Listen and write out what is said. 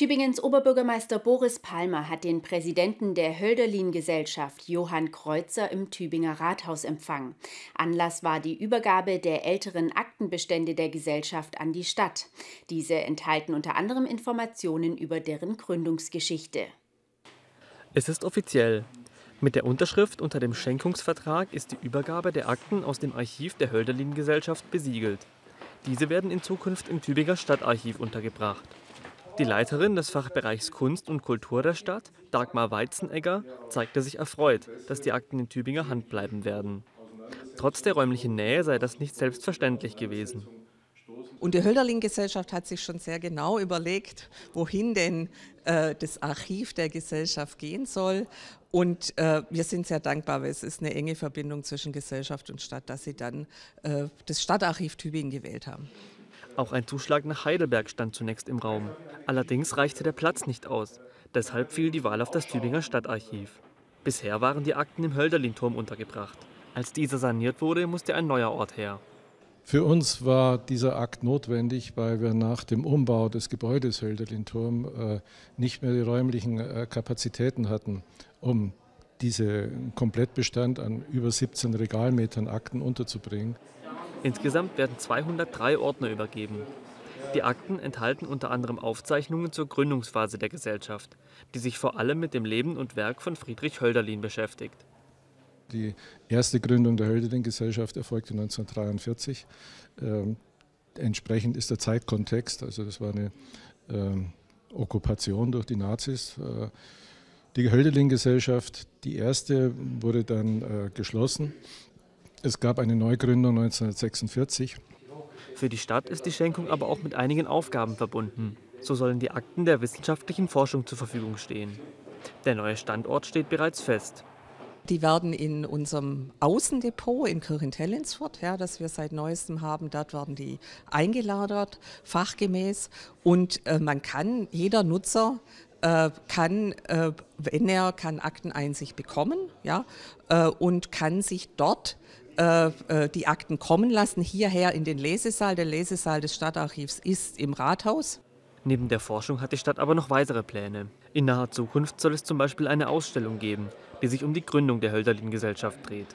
Tübingens Oberbürgermeister Boris Palmer hat den Präsidenten der Hölderlin-Gesellschaft Johann Kreuzer im Tübinger Rathaus empfangen. Anlass war die Übergabe der älteren Aktenbestände der Gesellschaft an die Stadt. Diese enthalten unter anderem Informationen über deren Gründungsgeschichte. Es ist offiziell. Mit der Unterschrift unter dem Schenkungsvertrag ist die Übergabe der Akten aus dem Archiv der Hölderlin-Gesellschaft besiegelt. Diese werden in Zukunft im Tübinger Stadtarchiv untergebracht. Die Leiterin des Fachbereichs Kunst und Kultur der Stadt, Dagmar Weizenegger, zeigte sich erfreut, dass die Akten in Tübinger Hand bleiben werden. Trotz der räumlichen Nähe sei das nicht selbstverständlich gewesen. Und die Hölderlin-Gesellschaft hat sich schon sehr genau überlegt, wohin denn äh, das Archiv der Gesellschaft gehen soll. Und äh, wir sind sehr dankbar, weil es ist eine enge Verbindung zwischen Gesellschaft und Stadt, dass sie dann äh, das Stadtarchiv Tübingen gewählt haben. Auch ein Zuschlag nach Heidelberg stand zunächst im Raum. Allerdings reichte der Platz nicht aus. Deshalb fiel die Wahl auf das Tübinger Stadtarchiv. Bisher waren die Akten im Hölderlin-Turm untergebracht. Als dieser saniert wurde, musste ein neuer Ort her. Für uns war dieser Akt notwendig, weil wir nach dem Umbau des Gebäudes Hölderlin-Turm äh, nicht mehr die räumlichen äh, Kapazitäten hatten, um diesen Komplettbestand an über 17 Regalmetern Akten unterzubringen. Insgesamt werden 203 Ordner übergeben. Die Akten enthalten unter anderem Aufzeichnungen zur Gründungsphase der Gesellschaft, die sich vor allem mit dem Leben und Werk von Friedrich Hölderlin beschäftigt. Die erste Gründung der Hölderlin-Gesellschaft erfolgte 1943. Ähm, entsprechend ist der Zeitkontext, also das war eine ähm, Okkupation durch die Nazis. Äh, die Hölderlin-Gesellschaft, die erste, wurde dann äh, geschlossen es gab eine Neugründung 1946. Für die Stadt ist die Schenkung aber auch mit einigen Aufgaben verbunden. So sollen die Akten der wissenschaftlichen Forschung zur Verfügung stehen. Der neue Standort steht bereits fest. Die werden in unserem Außendepot in Kirchentellinsfurt, ja, das wir seit neuestem haben, dort werden die eingelagert, fachgemäß. Und äh, man kann, jeder Nutzer äh, kann, äh, wenn er kann Akteneinsicht bekommen, ja, äh, und kann sich dort die Akten kommen lassen, hierher in den Lesesaal. Der Lesesaal des Stadtarchivs ist im Rathaus. Neben der Forschung hat die Stadt aber noch weitere Pläne. In naher Zukunft soll es zum Beispiel eine Ausstellung geben, die sich um die Gründung der Hölderlin-Gesellschaft dreht.